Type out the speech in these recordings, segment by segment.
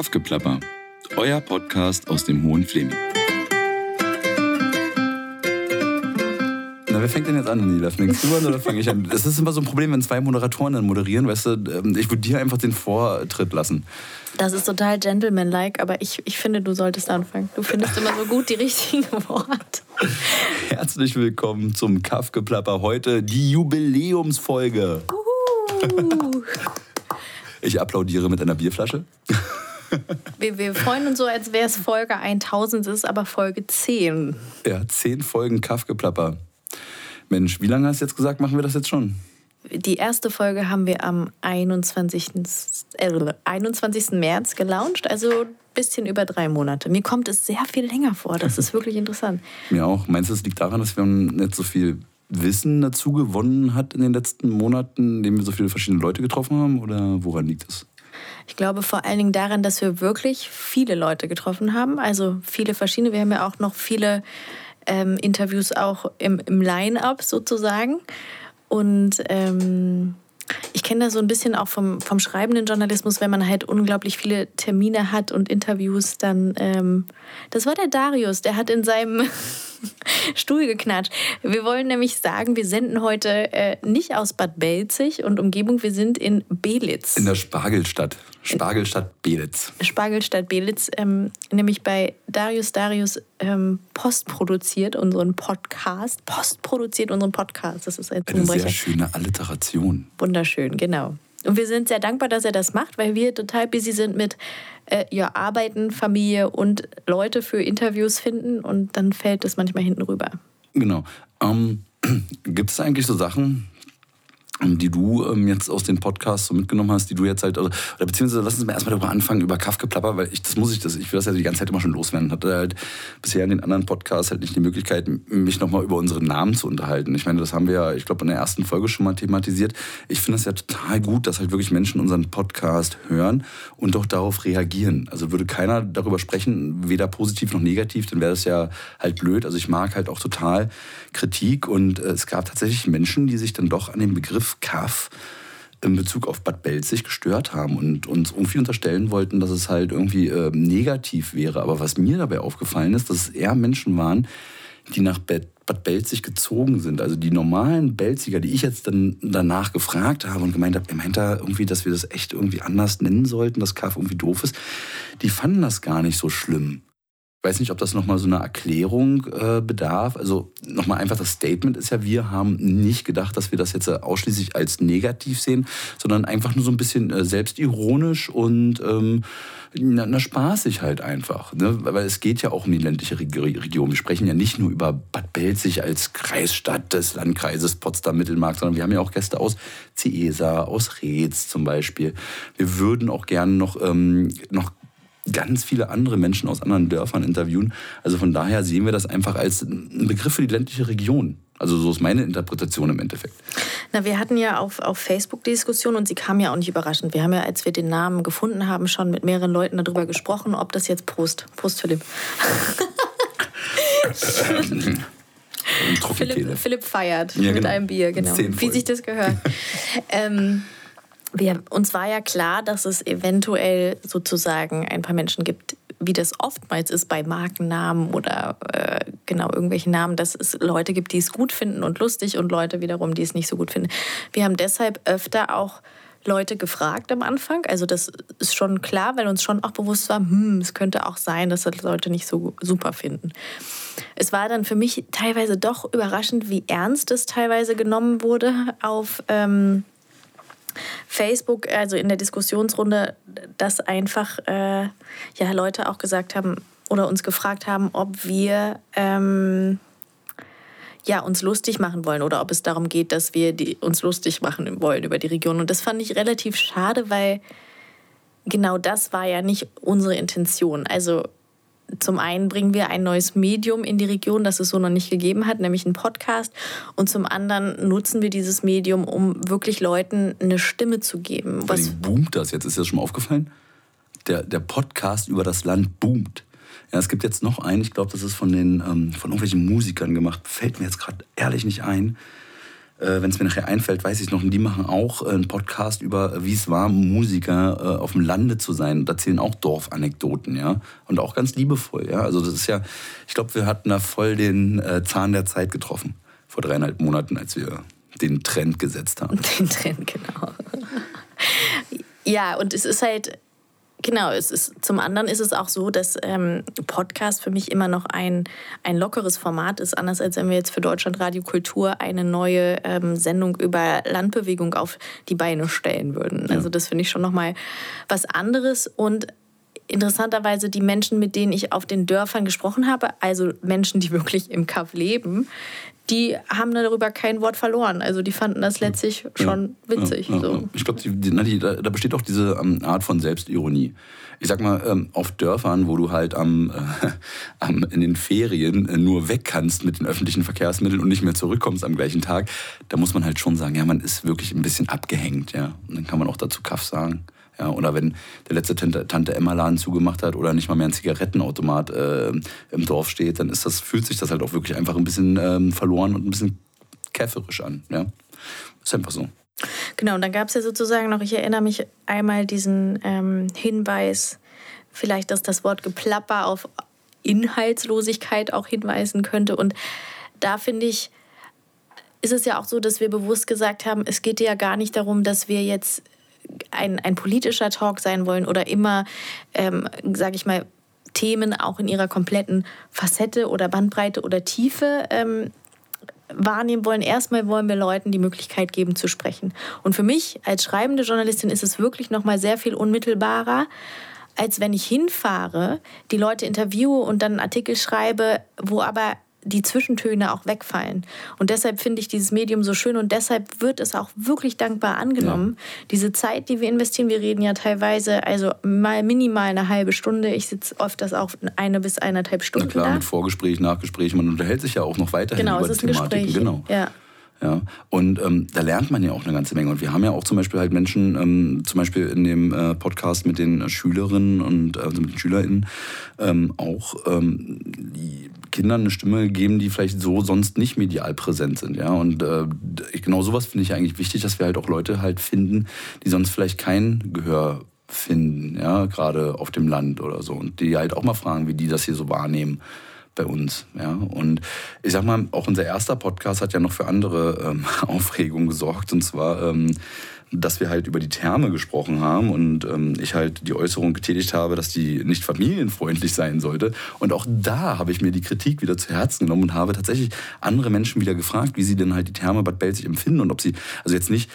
Kaffgeplapper, euer Podcast aus dem Hohen Fleming. Na, wer fängt denn jetzt an, Nila? Fängst du an oder fange ich an? Das ist immer so ein Problem, wenn zwei Moderatoren dann moderieren, weißt du, ähm, ich würde dir einfach den Vortritt lassen. Das ist total gentlemanlike, aber ich, ich finde, du solltest anfangen. Du findest immer so gut die richtigen Worte. Herzlich willkommen zum Kaffgeplapper. Heute die Jubiläumsfolge. Uhu. Ich applaudiere mit einer Bierflasche. Wir, wir freuen uns so, als wäre es Folge 1000, es ist aber Folge 10. Ja, zehn Folgen Kaffgeplapper. Mensch, wie lange hast du jetzt gesagt, machen wir das jetzt schon? Die erste Folge haben wir am 21. Äh, 21. März gelauncht, also ein bisschen über drei Monate. Mir kommt es sehr viel länger vor, das ist wirklich interessant. Mir auch. Meinst du, es liegt daran, dass wir nicht so viel Wissen dazu gewonnen hat in den letzten Monaten, indem wir so viele verschiedene Leute getroffen haben? Oder woran liegt es? Ich glaube vor allen Dingen daran, dass wir wirklich viele Leute getroffen haben, also viele verschiedene. Wir haben ja auch noch viele ähm, Interviews auch im, im Line-up sozusagen. Und ähm, ich kenne das so ein bisschen auch vom, vom schreibenden Journalismus, wenn man halt unglaublich viele Termine hat und Interviews, dann. Ähm, das war der Darius, der hat in seinem Stuhl geknatscht. Wir wollen nämlich sagen, wir senden heute äh, nicht aus Bad Belzig und Umgebung, wir sind in Belitz. In der Spargelstadt. Spargelstadt Belitz. Spargelstadt Belitz, ähm, nämlich bei Darius Darius ähm, postproduziert unseren Podcast. Postproduziert unseren Podcast. Das ist ein Eine sehr schöne Alliteration. Wunderschön, genau. Und wir sind sehr dankbar, dass er das macht, weil wir total busy sind mit äh, ja, Arbeiten, Familie und Leute für Interviews finden und dann fällt das manchmal hinten rüber. Genau. Ähm, Gibt es eigentlich so Sachen, die du ähm, jetzt aus den Podcasts so mitgenommen hast, die du jetzt halt, oder, oder beziehungsweise lass uns mal erstmal darüber anfangen, über Kaffgeplapper, weil ich, das muss ich, das, ich will das ja die ganze Zeit immer schon loswerden. Hatte halt bisher in den anderen Podcasts halt nicht die Möglichkeit, mich nochmal über unseren Namen zu unterhalten. Ich meine, das haben wir ja, ich glaube, in der ersten Folge schon mal thematisiert. Ich finde es ja total gut, dass halt wirklich Menschen unseren Podcast hören und doch darauf reagieren. Also würde keiner darüber sprechen, weder positiv noch negativ, dann wäre das ja halt blöd. Also ich mag halt auch total Kritik und äh, es gab tatsächlich Menschen, die sich dann doch an dem Begriff Kaff in Bezug auf Bad Belzig gestört haben und uns irgendwie unterstellen wollten, dass es halt irgendwie äh, negativ wäre. Aber was mir dabei aufgefallen ist, dass es eher Menschen waren, die nach Bad Bad Belzig gezogen sind. Also die normalen Belziger, die ich jetzt dann danach gefragt habe und gemeint habe, er meint da irgendwie, dass wir das echt irgendwie anders nennen sollten, dass Kaff irgendwie doof ist, die fanden das gar nicht so schlimm. Weiß nicht, ob das nochmal so eine Erklärung äh, bedarf. Also nochmal einfach das Statement ist ja, wir haben nicht gedacht, dass wir das jetzt äh, ausschließlich als negativ sehen, sondern einfach nur so ein bisschen äh, selbstironisch und ähm, na, na, spaßig halt einfach. Ne? Weil es geht ja auch um die ländliche Reg Region. Wir sprechen ja nicht nur über Bad Belzig als Kreisstadt des Landkreises Potsdam-Mittelmark, sondern wir haben ja auch Gäste aus Ciesa, aus Reetz zum Beispiel. Wir würden auch gerne noch, ähm, noch ganz viele andere Menschen aus anderen Dörfern interviewen. Also von daher sehen wir das einfach als ein Begriff für die ländliche Region. Also so ist meine Interpretation im Endeffekt. Na, wir hatten ja auf, auf Facebook die Diskussion und sie kam ja auch nicht überraschend. Wir haben ja, als wir den Namen gefunden haben, schon mit mehreren Leuten darüber gesprochen, ob das jetzt Prost. Prost, Philipp. Philipp, Philipp, feiert ja, mit genau. einem Bier, genau. Wie sich das gehört. ähm, wir, uns war ja klar, dass es eventuell sozusagen ein paar Menschen gibt, wie das oftmals ist bei Markennamen oder äh, genau irgendwelchen Namen, dass es Leute gibt, die es gut finden und lustig und Leute wiederum, die es nicht so gut finden. Wir haben deshalb öfter auch Leute gefragt am Anfang. Also das ist schon klar, weil uns schon auch bewusst war, hm, es könnte auch sein, dass das Leute nicht so super finden. Es war dann für mich teilweise doch überraschend, wie ernst es teilweise genommen wurde auf ähm, Facebook, also in der Diskussionsrunde, dass einfach äh, ja, Leute auch gesagt haben oder uns gefragt haben, ob wir ähm, ja, uns lustig machen wollen oder ob es darum geht, dass wir die, uns lustig machen wollen über die Region. Und das fand ich relativ schade, weil genau das war ja nicht unsere Intention. Also zum einen bringen wir ein neues Medium in die Region, das es so noch nicht gegeben hat, nämlich einen Podcast. Und zum anderen nutzen wir dieses Medium, um wirklich Leuten eine Stimme zu geben. Allem boomt das jetzt. Ist dir das schon mal aufgefallen? Der, der Podcast über das Land boomt. Ja, es gibt jetzt noch einen, ich glaube, das ist von, den, ähm, von irgendwelchen Musikern gemacht. Fällt mir jetzt gerade ehrlich nicht ein. Äh, wenn es mir nachher einfällt, weiß ich noch, die machen auch einen Podcast über, wie es war, Musiker äh, auf dem Lande zu sein und erzählen auch Dorfanekdoten, ja. Und auch ganz liebevoll, ja. Also das ist ja, ich glaube, wir hatten da voll den äh, Zahn der Zeit getroffen. Vor dreieinhalb Monaten, als wir den Trend gesetzt haben. Den Trend, genau. ja, und es ist halt Genau, es ist, zum anderen ist es auch so, dass ähm, Podcast für mich immer noch ein, ein lockeres Format ist, anders als wenn wir jetzt für Deutschland Radio Kultur eine neue ähm, Sendung über Landbewegung auf die Beine stellen würden. Ja. Also das finde ich schon nochmal was anderes und interessanterweise die Menschen, mit denen ich auf den Dörfern gesprochen habe, also Menschen, die wirklich im Kaff leben, die haben darüber kein Wort verloren. Also die fanden das letztlich schon ja, witzig. Ja, ja, so. Ich glaube, da, da, besteht auch diese ähm, Art von Selbstironie. Ich sag mal, ähm, auf Dörfern, wo du halt am, äh, am, in den Ferien äh, nur weg kannst mit den öffentlichen Verkehrsmitteln und nicht mehr zurückkommst am gleichen Tag, da muss man halt schon sagen, ja, man ist wirklich ein bisschen abgehängt. Ja. Und dann kann man auch dazu Kaff sagen. Ja, oder wenn der letzte Tante, Tante Emma Laden zugemacht hat oder nicht mal mehr ein Zigarettenautomat äh, im Dorf steht, dann ist das, fühlt sich das halt auch wirklich einfach ein bisschen ähm, verloren und ein bisschen käferisch an. Ja? Ist einfach so. Genau, und dann gab es ja sozusagen noch, ich erinnere mich einmal diesen ähm, Hinweis, vielleicht, dass das Wort Geplapper auf Inhaltslosigkeit auch hinweisen könnte. Und da finde ich, ist es ja auch so, dass wir bewusst gesagt haben, es geht ja gar nicht darum, dass wir jetzt ein, ein politischer Talk sein wollen oder immer, ähm, sage ich mal, Themen auch in ihrer kompletten Facette oder Bandbreite oder Tiefe ähm, wahrnehmen wollen. Erstmal wollen wir Leuten die Möglichkeit geben zu sprechen. Und für mich als schreibende Journalistin ist es wirklich noch mal sehr viel unmittelbarer, als wenn ich hinfahre, die Leute interviewe und dann einen Artikel schreibe, wo aber die Zwischentöne auch wegfallen. Und deshalb finde ich dieses Medium so schön und deshalb wird es auch wirklich dankbar angenommen. Ja. Diese Zeit, die wir investieren, wir reden ja teilweise, also mal minimal eine halbe Stunde. Ich sitze oft das auch eine bis eineinhalb Stunden. Na klar, da. mit Vorgespräch, Nachgespräch. Man unterhält sich ja auch noch weiterhin genau, über die Thematiken. Genau. Ja. Ja, und ähm, da lernt man ja auch eine ganze Menge. Und wir haben ja auch zum Beispiel halt Menschen, ähm, zum Beispiel in dem äh, Podcast mit den Schülerinnen und also mit den SchülerInnen, ähm, auch ähm, Kindern eine Stimme geben, die vielleicht so sonst nicht medial präsent sind. Ja, und äh, genau sowas finde ich eigentlich wichtig, dass wir halt auch Leute halt finden, die sonst vielleicht kein Gehör finden, ja, gerade auf dem Land oder so. Und die halt auch mal fragen, wie die das hier so wahrnehmen bei uns. Ja? Und ich sag mal, auch unser erster Podcast hat ja noch für andere ähm, Aufregung gesorgt. Und zwar, ähm, dass wir halt über die Therme gesprochen haben und ähm, ich halt die Äußerung getätigt habe, dass die nicht familienfreundlich sein sollte. Und auch da habe ich mir die Kritik wieder zu Herzen genommen und habe tatsächlich andere Menschen wieder gefragt, wie sie denn halt die Therme Bad Belzig empfinden und ob sie, also jetzt nicht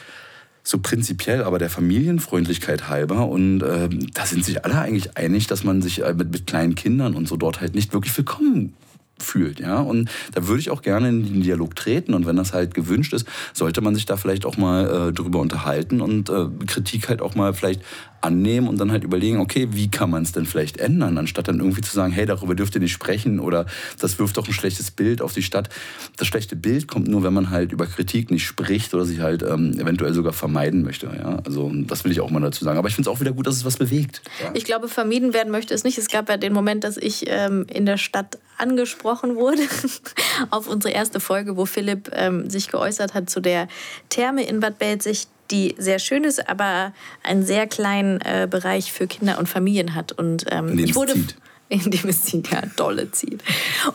so prinzipiell, aber der Familienfreundlichkeit halber. Und äh, da sind sich alle eigentlich einig, dass man sich äh, mit, mit kleinen Kindern und so dort halt nicht wirklich willkommen fühlt, ja. Und da würde ich auch gerne in den Dialog treten und wenn das halt gewünscht ist, sollte man sich da vielleicht auch mal äh, drüber unterhalten und äh, Kritik halt auch mal vielleicht annehmen und dann halt überlegen, okay, wie kann man es denn vielleicht ändern, anstatt dann irgendwie zu sagen, hey, darüber dürft ihr nicht sprechen oder das wirft doch ein schlechtes Bild auf die Stadt. Das schlechte Bild kommt nur, wenn man halt über Kritik nicht spricht oder sich halt ähm, eventuell sogar vermeiden möchte. Ja? Also das will ich auch mal dazu sagen. Aber ich finde es auch wieder gut, dass es was bewegt. Ja? Ich glaube, vermieden werden möchte es nicht. Es gab ja den Moment, dass ich ähm, in der Stadt angesprochen wurde auf unsere erste Folge, wo Philipp ähm, sich geäußert hat zu der Therme in Bad Belzig, die sehr schön ist, aber einen sehr kleinen äh, Bereich für Kinder und Familien hat. Und ähm, ich wurde zieht. in dem es zieht, ja, dolle zieht.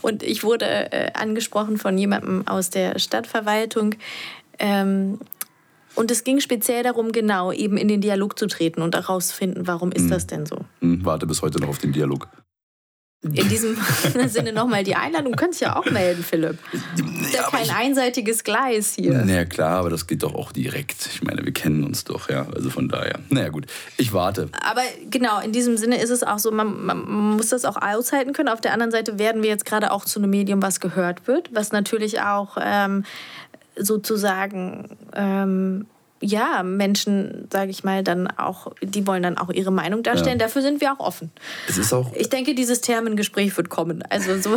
Und ich wurde äh, angesprochen von jemandem aus der Stadtverwaltung. Ähm, und es ging speziell darum, genau eben in den Dialog zu treten und herauszufinden, warum ist hm. das denn so? Hm, warte bis heute noch auf den Dialog. In diesem Sinne nochmal die Einladung. Du könntest ja auch melden, Philipp. Ist ja, kein ich, einseitiges Gleis hier. Naja, klar, aber das geht doch auch direkt. Ich meine, wir kennen uns doch, ja. Also von daher. Naja, gut. Ich warte. Aber genau, in diesem Sinne ist es auch so, man, man muss das auch aushalten können. Auf der anderen Seite werden wir jetzt gerade auch zu einem Medium, was gehört wird, was natürlich auch ähm, sozusagen. Ähm, ja, Menschen, sage ich mal, dann auch, die wollen dann auch ihre Meinung darstellen. Ja. Dafür sind wir auch offen. Es ist auch. Ich denke, dieses Thermengespräch wird kommen. Also so.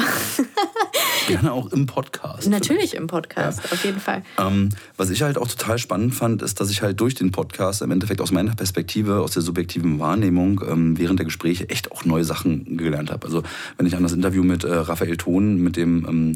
Gerne auch im Podcast. Natürlich im Podcast, ja. auf jeden Fall. Ähm, was ich halt auch total spannend fand, ist, dass ich halt durch den Podcast im Endeffekt aus meiner Perspektive, aus der subjektiven Wahrnehmung ähm, während der Gespräche echt auch neue Sachen gelernt habe. Also wenn ich an das Interview mit äh, Raphael Thon, mit dem ähm,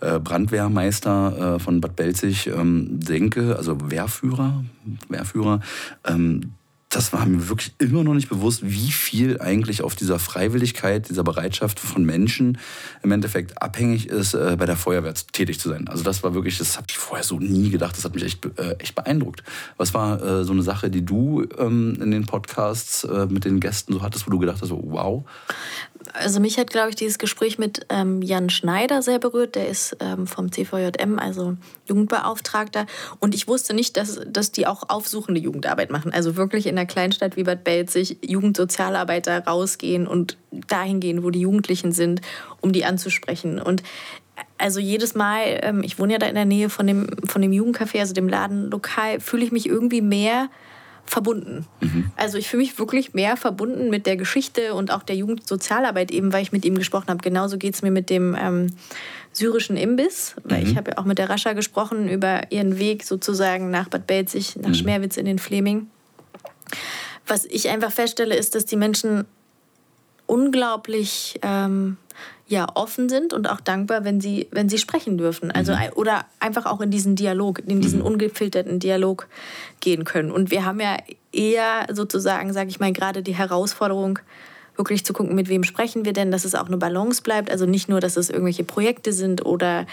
äh, Brandwehrmeister äh, von Bad Belzig ähm, denke, also Wehrführer, Wehrführer, ähm, das war mir wirklich immer noch nicht bewusst, wie viel eigentlich auf dieser Freiwilligkeit, dieser Bereitschaft von Menschen im Endeffekt abhängig ist, äh, bei der Feuerwehr tätig zu sein. Also das war wirklich, das habe ich vorher so nie gedacht, das hat mich echt, äh, echt beeindruckt. Was war äh, so eine Sache, die du ähm, in den Podcasts äh, mit den Gästen so hattest, wo du gedacht hast, wow? Also mich hat, glaube ich, dieses Gespräch mit ähm, Jan Schneider sehr berührt. Der ist ähm, vom CVJM, also Jugendbeauftragter. Und ich wusste nicht, dass, dass die auch aufsuchende Jugendarbeit machen. Also wirklich in einer Kleinstadt wie Bad Belzig Jugendsozialarbeiter rausgehen und dahin gehen, wo die Jugendlichen sind, um die anzusprechen. Und also jedes Mal, ähm, ich wohne ja da in der Nähe von dem, von dem Jugendcafé, also dem Ladenlokal, fühle ich mich irgendwie mehr verbunden. Mhm. Also ich fühle mich wirklich mehr verbunden mit der Geschichte und auch der Jugendsozialarbeit, eben weil ich mit ihm gesprochen habe. Genauso geht es mir mit dem ähm, syrischen Imbiss, weil mhm. ich habe ja auch mit der Rascha gesprochen über ihren Weg sozusagen nach Bad Belzig, nach mhm. Schmerwitz in den Fleming. Was ich einfach feststelle, ist, dass die Menschen unglaublich ähm, ja, offen sind und auch dankbar, wenn sie, wenn sie sprechen dürfen. Also, mhm. Oder einfach auch in diesen Dialog, in diesen mhm. ungefilterten Dialog gehen können. Und wir haben ja eher sozusagen, sage ich mal, gerade die Herausforderung, wirklich zu gucken, mit wem sprechen wir denn, dass es auch eine Balance bleibt. Also nicht nur, dass es irgendwelche Projekte sind oder,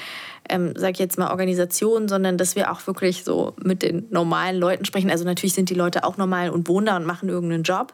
ähm, sag ich jetzt mal, Organisationen, sondern dass wir auch wirklich so mit den normalen Leuten sprechen. Also natürlich sind die Leute auch normal und wohnen da und machen irgendeinen Job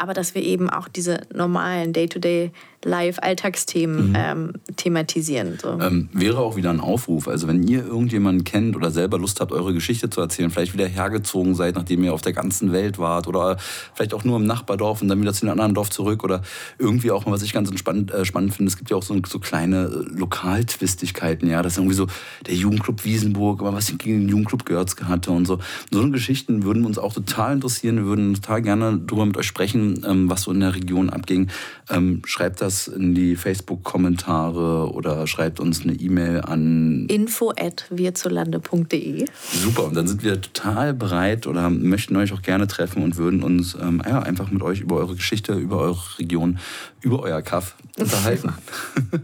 aber dass wir eben auch diese normalen Day-to-Day-Live-Alltagsthemen mhm. ähm, thematisieren. So. Ähm, wäre auch wieder ein Aufruf. Also wenn ihr irgendjemanden kennt oder selber Lust habt, eure Geschichte zu erzählen, vielleicht wieder hergezogen seid, nachdem ihr auf der ganzen Welt wart oder vielleicht auch nur im Nachbardorf und dann wieder zu einem anderen Dorf zurück oder irgendwie auch, was ich ganz spannend, äh, spannend finde, es gibt ja auch so, so kleine äh, Lokaltwistigkeiten, ja, das ist irgendwie so der Jugendclub Wiesenburg, aber was gegen den Jugendclub Görz hatte und so. So eine Geschichten würden uns auch total interessieren. Wir würden total gerne darüber mit euch sprechen, ähm, was so in der Region abging. Ähm, schreibt das in die Facebook-Kommentare oder schreibt uns eine E-Mail an info info@wirzulande.de. Super, und dann sind wir total bereit oder möchten euch auch gerne treffen und würden uns ähm, ja, einfach mit euch über eure Geschichte, über eure Region, über euer Kaff unterhalten.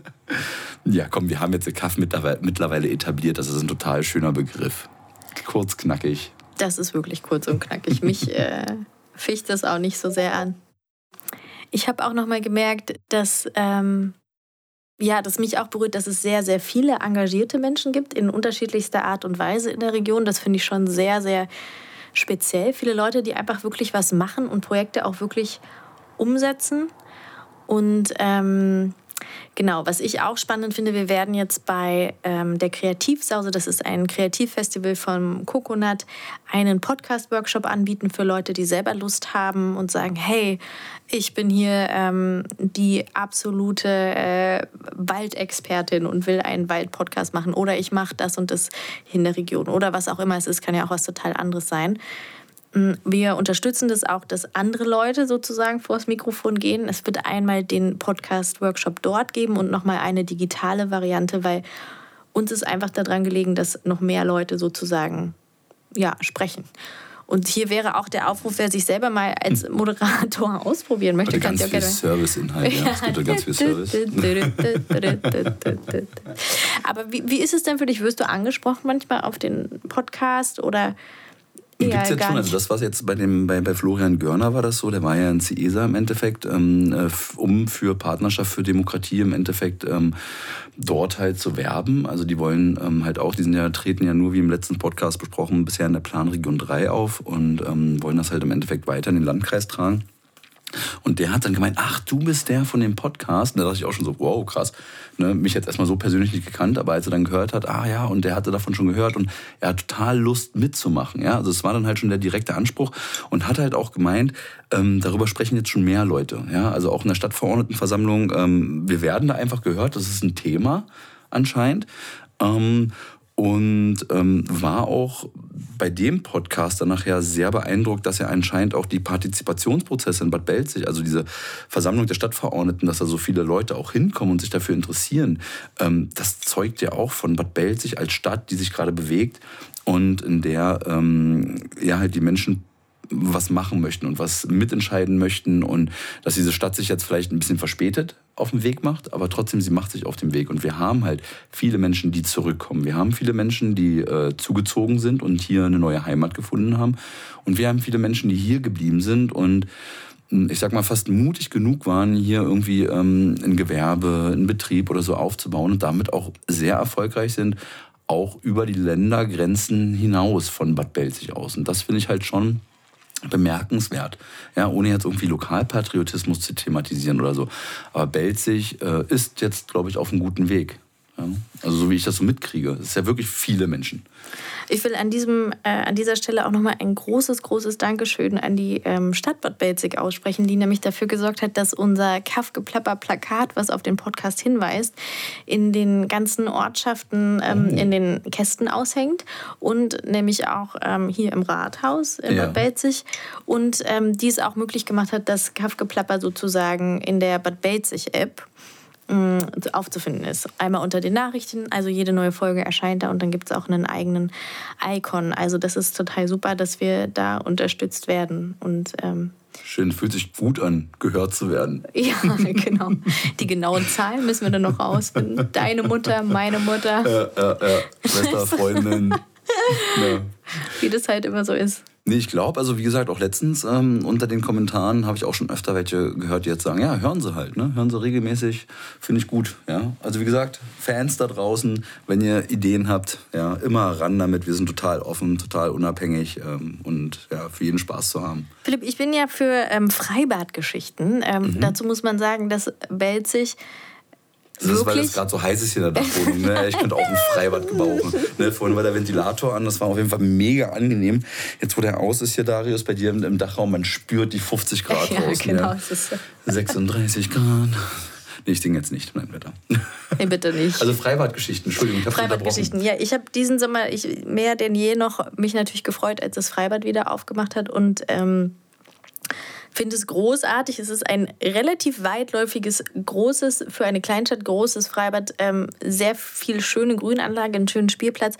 ja, komm, wir haben jetzt den Kaff mittlerweile etabliert. Das ist ein total schöner Begriff. Kurz, knackig. Das ist wirklich kurz und knackig. Mich äh, ficht das auch nicht so sehr an. Ich habe auch noch mal gemerkt, dass ähm, ja, dass mich auch berührt, dass es sehr, sehr viele engagierte Menschen gibt in unterschiedlichster Art und Weise in der Region. Das finde ich schon sehr, sehr speziell. Viele Leute, die einfach wirklich was machen und Projekte auch wirklich umsetzen. Und ähm, Genau, was ich auch spannend finde, wir werden jetzt bei ähm, der Kreativsause, das ist ein Kreativfestival von Coconut, einen Podcast-Workshop anbieten für Leute, die selber Lust haben und sagen, hey, ich bin hier ähm, die absolute äh, Waldexpertin und will einen Waldpodcast machen oder ich mache das und das in der Region oder was auch immer es ist, kann ja auch was total anderes sein. Mm, wir unterstützen das auch, dass andere Leute sozusagen vors Mikrofon gehen. Es wird einmal den Podcast-Workshop dort geben und nochmal eine digitale Variante, weil uns ist einfach daran gelegen, dass noch mehr Leute sozusagen ja, sprechen. Und hier wäre auch der Aufruf, wer sich selber mal als Moderator ausprobieren möchte. Ganz viel Serviceinhalt, ja. Es gibt ganz viel Service. Aber wie, wie ist es denn für dich? Wirst du angesprochen manchmal auf den Podcast oder Gibt es jetzt schon, also das, was jetzt bei, dem, bei, bei Florian Görner war das so, der war ja in CESA im Endeffekt, ähm, äh, um für Partnerschaft für Demokratie im Endeffekt ähm, dort halt zu werben. Also die wollen ähm, halt auch, die sind ja, treten ja nur, wie im letzten Podcast besprochen, bisher in der Planregion 3 auf und ähm, wollen das halt im Endeffekt weiter in den Landkreis tragen. Und der hat dann gemeint, ach, du bist der von dem Podcast. Und da dachte ich auch schon so, wow, krass. Ne, mich jetzt erstmal so persönlich nicht gekannt, aber als er dann gehört hat, ah ja, und der hatte davon schon gehört und er hat total Lust mitzumachen. Ja, also es war dann halt schon der direkte Anspruch und hat halt auch gemeint, ähm, darüber sprechen jetzt schon mehr Leute. Ja, also auch in der Stadtverordnetenversammlung, ähm, wir werden da einfach gehört, das ist ein Thema anscheinend. Ähm, Und ähm, war auch bei dem Podcast dann nachher sehr beeindruckt, dass er anscheinend auch die Partizipationsprozesse in Bad Belzig, also diese Versammlung der Stadtverordneten, dass da so viele Leute auch hinkommen und sich dafür interessieren, ähm, das zeugt ja auch von Bad Belzig als Stadt, die sich gerade bewegt und in der ähm, ja halt die Menschen was machen möchten und was mitentscheiden möchten und dass diese Stadt sich jetzt vielleicht ein bisschen verspätet auf den Weg macht, aber trotzdem sie macht sich auf den Weg und wir haben halt viele Menschen, die zurückkommen. Wir haben viele Menschen, die äh, zugezogen sind und hier eine neue Heimat gefunden haben und wir haben viele Menschen, die hier geblieben sind und hm, ich sag mal, fast mutig genug waren, hier irgendwie ähm, ein Gewerbe, einen Betrieb oder so aufzubauen und damit auch sehr erfolgreich sind, auch über die Ländergrenzen hinaus von Bad Belzig aus. Und das finde ich halt schon bemerkenswert. Ja, ohne jetzt irgendwie Lokalpatriotismus zu thematisieren oder so. Aber Belzig äh, ist jetzt, glaube ich, auf einem guten Weg. Ja? Also so wie ich das so mitkriege. Es ist ja wirklich viele Menschen. Ich will an, diesem, äh, an dieser Stelle auch nochmal ein großes, großes Dankeschön an die ähm, Stadt Bad Belzig aussprechen, die nämlich dafür gesorgt hat, dass unser Kaffgeplapper-Plakat, was auf den Podcast hinweist, in den ganzen Ortschaften ähm, oh. in den Kästen aushängt und nämlich auch ähm, hier im Rathaus in ja. Bad Belzig und ähm, dies auch möglich gemacht hat, dass Kaffgeplapper sozusagen in der Bad Belzig-App aufzufinden ist. Einmal unter den Nachrichten, also jede neue Folge erscheint da und dann gibt es auch einen eigenen Icon. Also das ist total super, dass wir da unterstützt werden und ähm, Schön, fühlt sich gut an, gehört zu werden. Ja, genau. Die genauen Zahlen müssen wir dann noch rausfinden. Deine Mutter, meine Mutter. Ja, ja, ja. Schwester, Freundin. ja. Wie das halt immer so ist. Nee, ich glaube, also wie gesagt, auch letztens ähm, unter den Kommentaren habe ich auch schon öfter welche gehört, die jetzt sagen, ja, hören Sie halt, ne? hören Sie regelmäßig, finde ich gut. Ja? Also wie gesagt, Fans da draußen, wenn ihr Ideen habt, ja, immer ran damit. Wir sind total offen, total unabhängig ähm, und ja, für jeden Spaß zu haben. Philipp, ich bin ja für ähm, Freibadgeschichten. Ähm, mhm. Dazu muss man sagen, dass Belzig das ist, weil es gerade so heiß ist hier in der Dachwohnung. Ne? Ich könnte auch ein Freibad gebrauchen. Ne? Vorhin war der Ventilator an, das war auf jeden Fall mega angenehm. Jetzt, wo der aus ist hier, Darius, bei dir im, Dachraum, man spürt die 50 Grad ja, draußen. Genau, ja. 36 Grad. Nee, ich singe jetzt nicht, nein, bitte. Nee, bitte nicht. Also Freibadgeschichten, Entschuldigung. Ich Freibadgeschichten, ja. Ich habe diesen Sommer ich, mehr denn je noch mich natürlich gefreut, als das Freibad wieder aufgemacht hat. Und ähm, finde es großartig. Es ist ein relativ weitläufiges, großes, für eine Kleinstadt großes Freibad. Ähm, sehr viel schöne Grünanlage, einen schönen Spielplatz.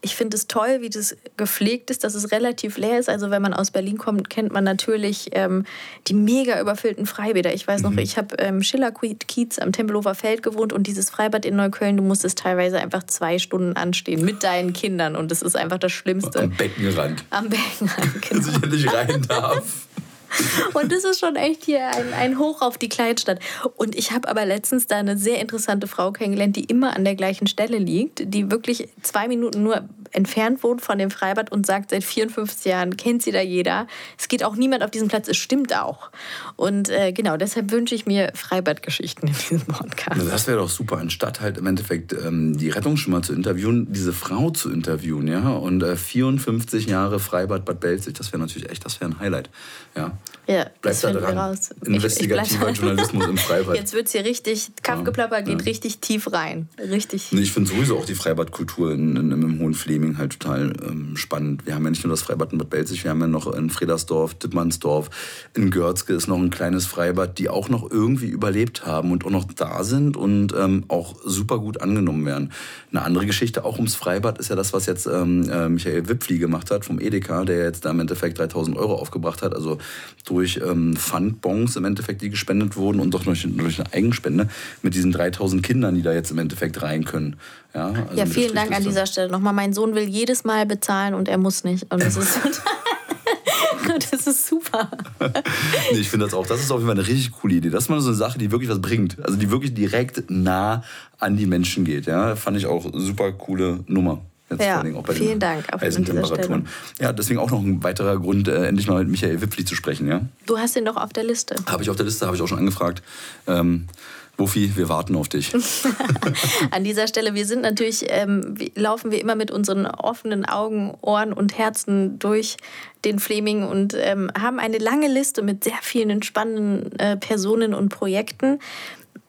Ich finde es toll, wie das gepflegt ist, dass es relativ leer ist. Also wenn man aus Berlin kommt, kennt man natürlich ähm, die mega überfüllten Freibäder. Ich weiß noch, mhm. ich habe ähm, Schiller-Kiez am Tempelhofer Feld gewohnt und dieses Freibad in Neukölln, du musstest teilweise einfach zwei Stunden anstehen mit deinen Kindern und das ist einfach das Schlimmste. Am Beckenrand. Am Beckenrand, genau. Dass ich ja nicht rein darf. Und das ist schon echt hier ein, ein Hoch auf die Kleinstadt. Und ich habe aber letztens da eine sehr interessante Frau kennengelernt, die immer an der gleichen Stelle liegt, die wirklich zwei Minuten nur entfernt wohnt von dem Freibad und sagt, seit 54 Jahren kennt sie da jeder. Es geht auch niemand auf diesen Platz, es stimmt auch. Und äh, genau, deshalb wünsche ich mir Freibadgeschichten in diesem Podcast. Das wäre doch super, anstatt halt im Endeffekt ähm, die Rettungsschimmer zu interviewen, diese Frau zu interviewen, ja. Und äh, 54 Jahre Freibad Bad Belzig, das wäre natürlich echt, das wäre ein Highlight. Ja. Ja, Bleibt da dran. Raus. Investigativer Journalismus im Freibad. Jetzt wird es hier richtig, Kaffgeplapper ja, geht ja. richtig tief rein. Richtig. Nee, ich finde sowieso auch die Freibadkultur in, in, im Hohen Fleming halt total ähm, spannend. Wir haben ja nicht nur das Freibad in Bad Belzig, wir haben ja noch in Fredersdorf, Dittmannsdorf, in Görzke ist noch ein kleines Freibad, die auch noch irgendwie überlebt haben und auch noch da sind und ähm, auch super gut angenommen werden. Eine andere Geschichte auch ums Freibad ist ja das, was jetzt ähm, äh, Michael Wipfli gemacht hat vom Edeka, der jetzt da im Endeffekt 3000 Euro aufgebracht hat. Also durch ähm, Pfandbons im Endeffekt, die gespendet wurden und doch durch, durch eine Eigenspende mit diesen 3000 Kindern, die da jetzt im Endeffekt rein können. Ja, also ja vielen Dank an dieser Stelle nochmal. Mein Sohn will jedes Mal bezahlen und er muss nicht. Und das ist das ist super. nee, ich finde das auch, das ist auf jeden Fall eine richtig coole Idee. Das ist mal so eine Sache, die wirklich was bringt. Also die wirklich direkt nah an die Menschen geht. Ja, fand ich auch super coole Nummer. Jetzt ja, vielen Dank auf heißen Temperaturen. Ja, deswegen auch noch ein weiterer Grund, äh, endlich mal mit Michael Wipfli zu sprechen. Ja? Du hast ihn doch auf der Liste. Habe ich auf der Liste, habe ich auch schon angefragt. Ähm, Wuffi, wir warten auf dich. An dieser Stelle, wir sind natürlich, ähm, laufen wir immer mit unseren offenen Augen, Ohren und Herzen durch den Fleming und ähm, haben eine lange Liste mit sehr vielen spannenden äh, Personen und Projekten.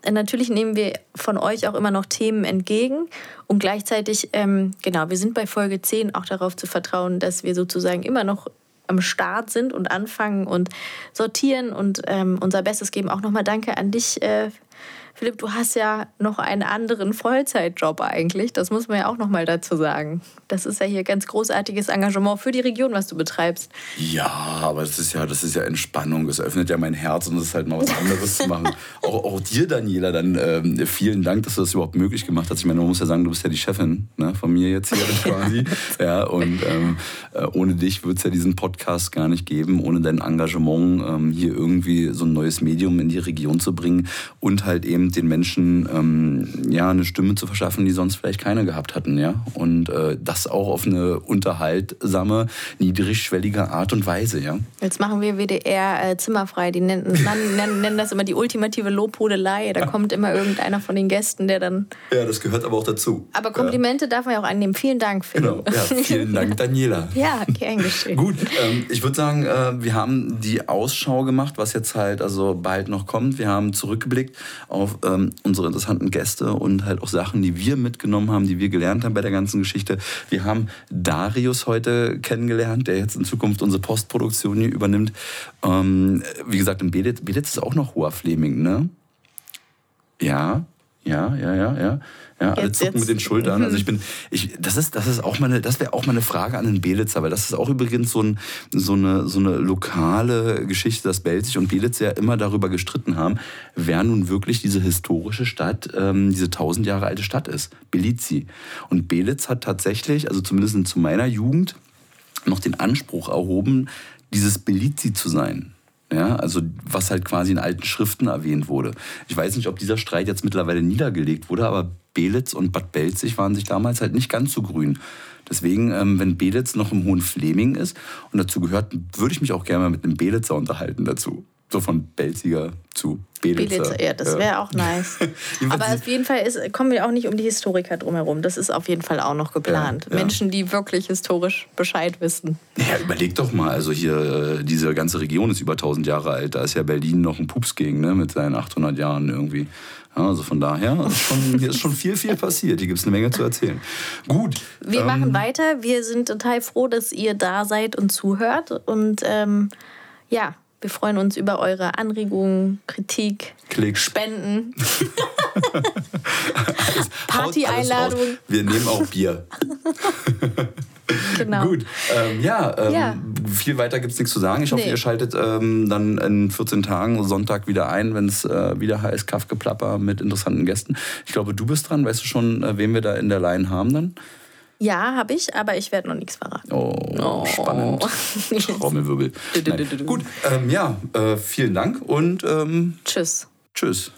Natürlich nehmen wir von euch auch immer noch Themen entgegen und gleichzeitig, ähm, genau, wir sind bei Folge 10 auch darauf zu vertrauen, dass wir sozusagen immer noch am Start sind und anfangen und sortieren und ähm, unser Bestes geben. Auch nochmal danke an dich, äh, Philipp, du hast ja noch einen anderen Vollzeitjob eigentlich. Das muss man ja auch noch mal dazu sagen. Das ist ja hier ganz großartiges Engagement für die Region, was du betreibst. Ja, aber das ist ja, das ist ja Entspannung. Es öffnet ja mein Herz und es ist halt mal was anderes zu machen. Auch, auch dir, Daniela, dann ähm, vielen Dank, dass du das überhaupt möglich gemacht hast. Ich meine, man muss ja sagen, du bist ja die Chefin ne, von mir jetzt hier quasi. ja, und ähm, äh, ohne dich würde es ja diesen Podcast gar nicht geben, ohne dein Engagement, ähm, hier irgendwie so ein neues Medium in die Region zu bringen und halt eben den Menschen ähm, ja, eine Stimme zu verschaffen, die sonst vielleicht keine gehabt hatten. Ja? Und äh, das auch auf eine unterhaltsame, niedrigschwellige Art und Weise. Ja? Jetzt machen wir WDR äh, zimmerfrei. Die nennen, nennen, nennen, das immer die ultimative Lobhudelei. Da kommt immer irgendeiner von den Gästen, der dann... Ja, das gehört aber auch dazu. Aber Komplimente ja. darf man ja auch annehmen. Vielen Dank, Phil. Genau. Ja, vielen Dank, Daniela. ja, gern geschehen. Gut, ähm, ich würde sagen, äh, wir haben die Ausschau gemacht, was jetzt halt also bald noch kommt. Wir haben zurückgeblickt auf ähm, unsere interessanten Gäste und halt auch Sachen, die wir mitgenommen haben, die wir gelernt haben bei der ganzen Geschichte. Wir haben Darius heute kennengelernt, der jetzt in Zukunft unsere Postproduktion hier übernimmt. Ähm, wie gesagt, in Belitz, Belitz ist auch noch hoher Fleming, ne? Ja, ja, ja, ja, ja. Ja, alle zucken jetzt. mit den Schultern. Also ich bin, ich, das ist, das ist auch meine, das wäre auch meine Frage an den Belitzer, weil das ist auch übrigens so, ein, so, eine, so eine lokale Geschichte, dass Belzig und Belitz ja immer darüber gestritten haben, wer nun wirklich diese historische Stadt, ähm, diese tausend Jahre alte Stadt ist. Belizi. Und Belitz hat tatsächlich, also zumindest zu meiner Jugend, noch den Anspruch erhoben, dieses Belizi zu sein. Ja, also was halt quasi in alten Schriften erwähnt wurde. Ich weiß nicht, ob dieser Streit jetzt mittlerweile niedergelegt wurde, aber Belitz und Bad Belzig waren sich damals halt nicht ganz so grün. Deswegen, ähm, wenn Belitz noch im Hohen Fleming ist und dazu gehört, würde ich mich auch gerne mal mit einem Belitzer unterhalten dazu. So von Belziger zu Belitzer. Belitzer ja, das wäre auch nice. Aber auf jeden Fall ist, kommen wir auch nicht um die Historiker drumherum. Das ist auf jeden Fall auch noch geplant. Ja, ja. Menschen, die wirklich historisch Bescheid wissen. Ja, überleg doch mal. Also hier, äh, diese ganze Region ist über 1000 Jahre alt. Da ist ja Berlin noch ein Pups gegen, ne? mit seinen 800 Jahren irgendwie. Ja, also von daher ist schon, hier ist schon viel, viel passiert. Hier gibt es eine Menge zu erzählen. Gut. Wir ähm, machen weiter. Wir sind total froh, dass ihr da seid und zuhört. Und ähm, ja, wir freuen uns über eure Anregungen, Kritik, Klicks. Spenden. Party-Einladung. Wir nehmen auch Bier. genau. Gut. Ähm, ja, ähm, ja, viel weiter gibt es nichts zu sagen. Ich hoffe, nee. ihr schaltet ähm, dann in 14 Tagen Sonntag wieder ein, wenn es äh, wieder heißt Kaffgeplapper mit interessanten Gästen. Ich glaube, du bist dran. Weißt du schon, äh, wen wir da in der Line haben dann? Ja, habe ich, aber ich werde noch nichts verraten. Oh, oh. spannend. Trommelwirbel. Gut, ähm, ja, äh, vielen Dank und ähm, tschüss. Tschüss.